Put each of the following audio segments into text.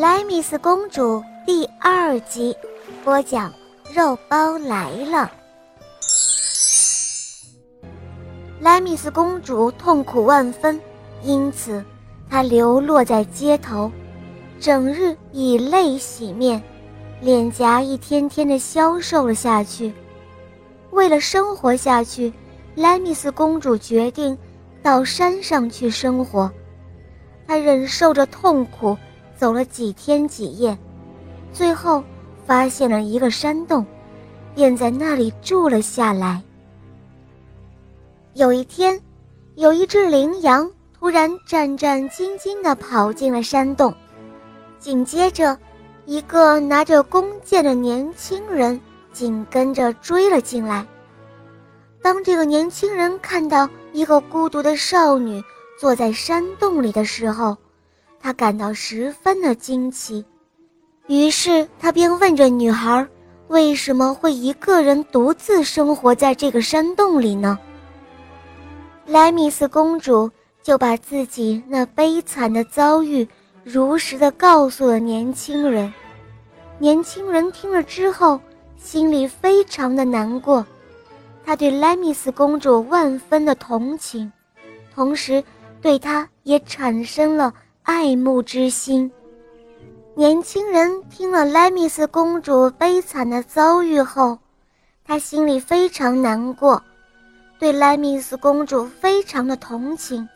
莱米斯公主第二集，播讲肉包来了。莱米斯公主痛苦万分，因此她流落在街头，整日以泪洗面，脸颊一天天的消瘦了下去。为了生活下去，莱米斯公主决定到山上去生活。她忍受着痛苦。走了几天几夜，最后发现了一个山洞，便在那里住了下来。有一天，有一只羚羊突然战战兢兢地跑进了山洞，紧接着，一个拿着弓箭的年轻人紧跟着追了进来。当这个年轻人看到一个孤独的少女坐在山洞里的时候，他感到十分的惊奇，于是他便问着女孩：“为什么会一个人独自生活在这个山洞里呢？”莱米斯公主就把自己那悲惨的遭遇如实的告诉了年轻人。年轻人听了之后，心里非常的难过，他对莱米斯公主万分的同情，同时对她也产生了。爱慕之心。年轻人听了莱米斯公主悲惨的遭遇后，他心里非常难过，对莱米斯公主非常的同情，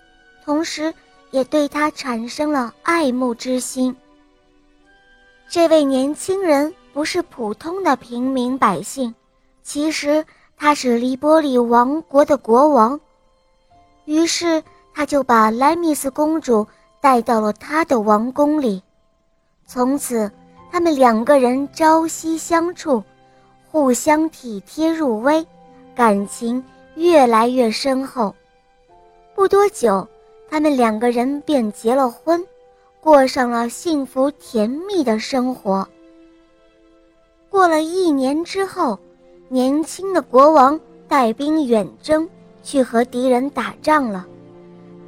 同时也对她产生了爱慕之心。这位年轻人不是普通的平民百姓，其实他是黎波里王国的国王。于是他就把莱米斯公主。带到了他的王宫里，从此他们两个人朝夕相处，互相体贴入微，感情越来越深厚。不多久，他们两个人便结了婚，过上了幸福甜蜜的生活。过了一年之后，年轻的国王带兵远征，去和敌人打仗了。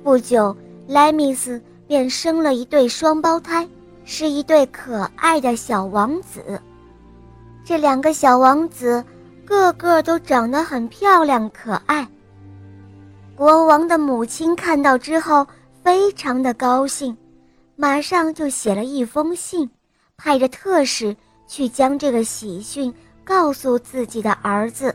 不久，莱米斯。便生了一对双胞胎，是一对可爱的小王子。这两个小王子个个都长得很漂亮可爱。国王的母亲看到之后非常的高兴，马上就写了一封信，派着特使去将这个喜讯告诉自己的儿子。